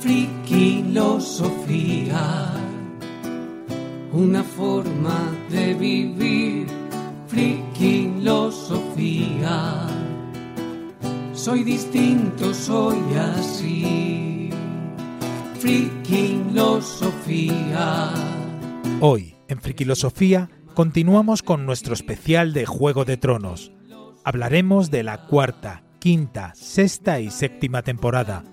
Friquilosofía, una forma de vivir. Friquilosofía, soy distinto, soy así. Friquilosofía. Hoy, en Friquilosofía, continuamos con nuestro especial de Juego de Tronos. Hablaremos de la cuarta, quinta, sexta y séptima temporada.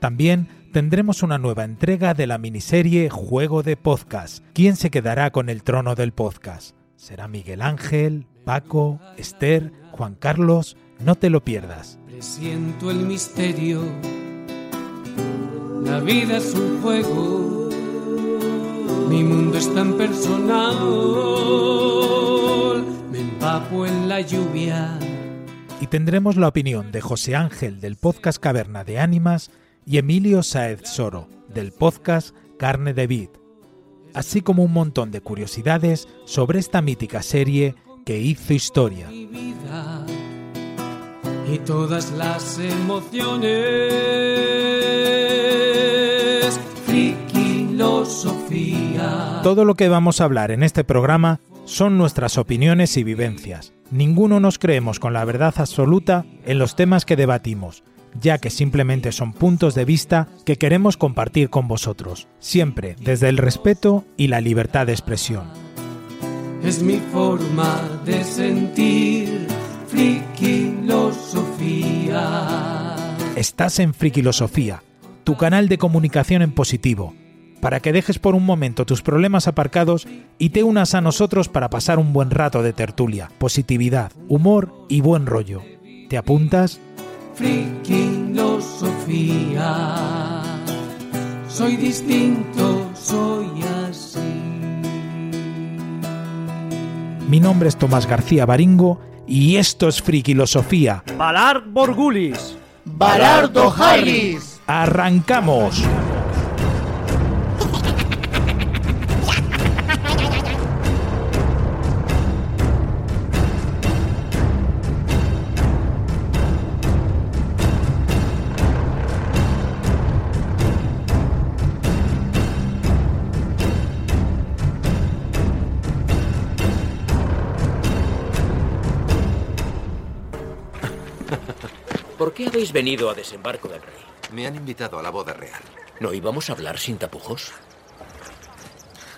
También tendremos una nueva entrega de la miniserie Juego de Podcast. ¿Quién se quedará con el trono del podcast? ¿Será Miguel Ángel, Paco, Esther, Juan Carlos? No te lo pierdas. Presiento el misterio. La vida es un juego. Mi mundo es tan personal. Me empapo en la lluvia. Y tendremos la opinión de José Ángel del podcast Caverna de Ánimas y Emilio Saez Soro, del podcast Carne de Vid, así como un montón de curiosidades sobre esta mítica serie que hizo historia. Y todas las emociones. Todo lo que vamos a hablar en este programa son nuestras opiniones y vivencias. Ninguno nos creemos con la verdad absoluta en los temas que debatimos, ya que simplemente son puntos de vista que queremos compartir con vosotros, siempre desde el respeto y la libertad de expresión. Es mi forma de sentir. Friquilosofía. Estás en Friquilosofía, tu canal de comunicación en positivo, para que dejes por un momento tus problemas aparcados y te unas a nosotros para pasar un buen rato de tertulia, positividad, humor y buen rollo. ¿Te apuntas? Friquilosofía. Soy distinto, soy así. Mi nombre es Tomás García Baringo y esto es Friquilosofía. Valar Borgulis. Balardo Harris. ¡Arrancamos! ¿Por qué habéis venido a desembarco del rey? Me han invitado a la boda real. ¿No íbamos a hablar sin tapujos?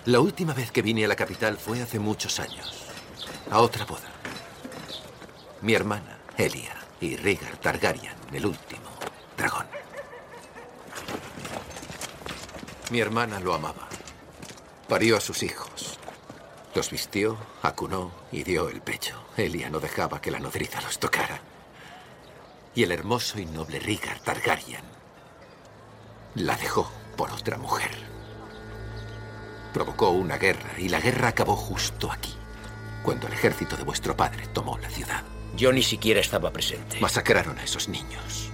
La última vez que vine a la capital fue hace muchos años. A otra boda. Mi hermana, Elia, y Rhaegar Targaryen, el último dragón. Mi hermana lo amaba. Parió a sus hijos. Los vistió, acunó y dio el pecho. Elia no dejaba que la nodriza los tocara. Y el hermoso y noble Rhaegar Targaryen la dejó por otra mujer. Provocó una guerra y la guerra acabó justo aquí, cuando el ejército de vuestro padre tomó la ciudad. Yo ni siquiera estaba presente. Masacraron a esos niños.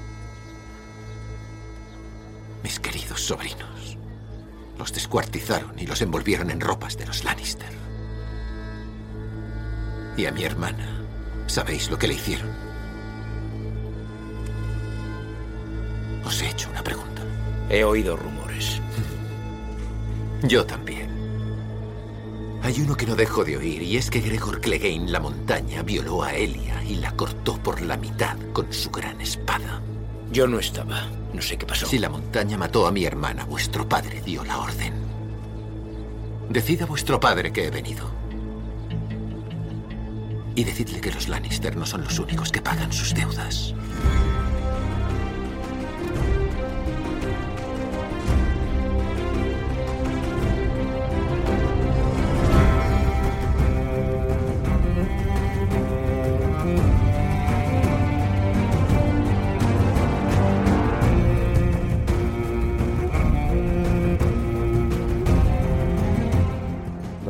Mis queridos sobrinos. Los descuartizaron y los envolvieron en ropas de los Lannister. Y a mi hermana, ¿sabéis lo que le hicieron? Os he hecho una pregunta. He oído rumores. Yo también. Hay uno que no dejo de oír, y es que Gregor Clegane, la montaña, violó a Elia y la cortó por la mitad con su gran espada. Yo no estaba. No sé qué pasó. Si la montaña mató a mi hermana, vuestro padre dio la orden. Decid a vuestro padre que he venido. Y decidle que los Lannister no son los únicos que pagan sus deudas.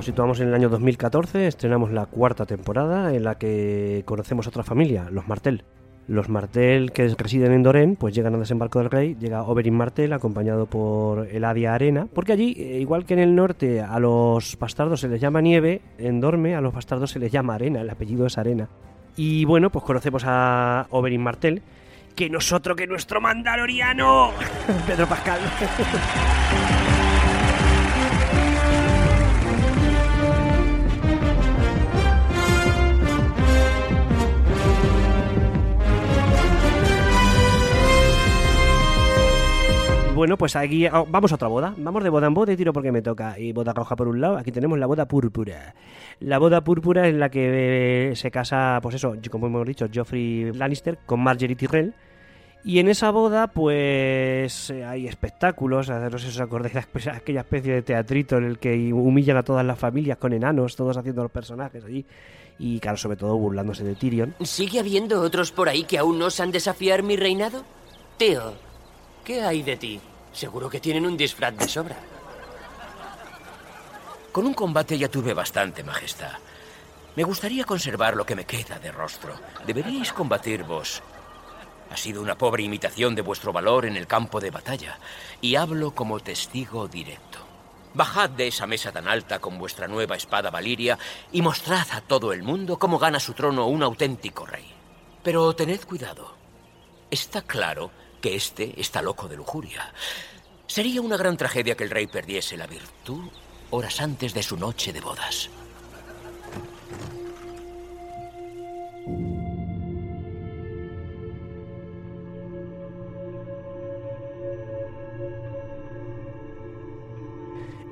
Situamos en el año 2014, estrenamos la cuarta temporada en la que conocemos otra familia, los Martel. Los Martel que residen en Dorén, pues llegan al desembarco del rey, llega Oberyn Martel acompañado por Eladia Arena, porque allí, eh, igual que en el norte, a los bastardos se les llama nieve, en Dorme a los bastardos se les llama arena, el apellido es arena. Y bueno, pues conocemos a Oberyn Martel, que nosotros, que nuestro mandaloriano, Pedro Pascal. bueno, pues aquí oh, vamos a otra boda. Vamos de boda en boda y tiro porque me toca. Y boda roja por un lado. Aquí tenemos la boda púrpura. La boda púrpura en la que eh, se casa, pues eso, como hemos dicho, Geoffrey Lannister con Marjorie Tyrell. Y en esa boda, pues eh, hay espectáculos. No sé si os acordáis de aquella especie de teatrito en el que humillan a todas las familias con enanos, todos haciendo los personajes allí. Y claro, sobre todo burlándose de Tyrion. ¿Sigue habiendo otros por ahí que aún no osan desafiar mi reinado? Tío, ¿Qué hay de ti? Seguro que tienen un disfraz de sobra. Con un combate ya tuve bastante, Majestad. Me gustaría conservar lo que me queda de rostro. Deberíais combatir vos. Ha sido una pobre imitación de vuestro valor en el campo de batalla. Y hablo como testigo directo. Bajad de esa mesa tan alta con vuestra nueva espada Valiria y mostrad a todo el mundo cómo gana su trono un auténtico rey. Pero tened cuidado. Está claro que este está loco de lujuria. Sería una gran tragedia que el rey perdiese la virtud horas antes de su noche de bodas.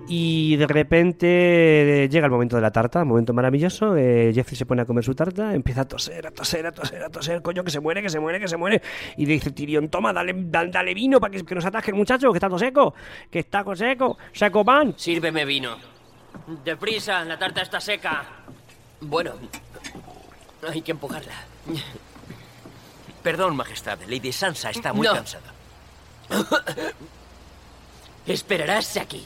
Y de repente eh, llega el momento de la tarta, momento maravilloso. Eh, Jeffrey se pone a comer su tarta, empieza a toser, a toser, a toser, a toser, coño, que se muere, que se muere, que se muere. Y dice Tyrion, toma, dale, dale, vino para que, que, nos ataque el muchacho, que está todo seco, que está todo seco, seco pan. Sírveme vino. Deprisa, la tarta está seca. Bueno, hay que empujarla. Perdón, Majestad, Lady Sansa está muy cansada. Esperarás aquí.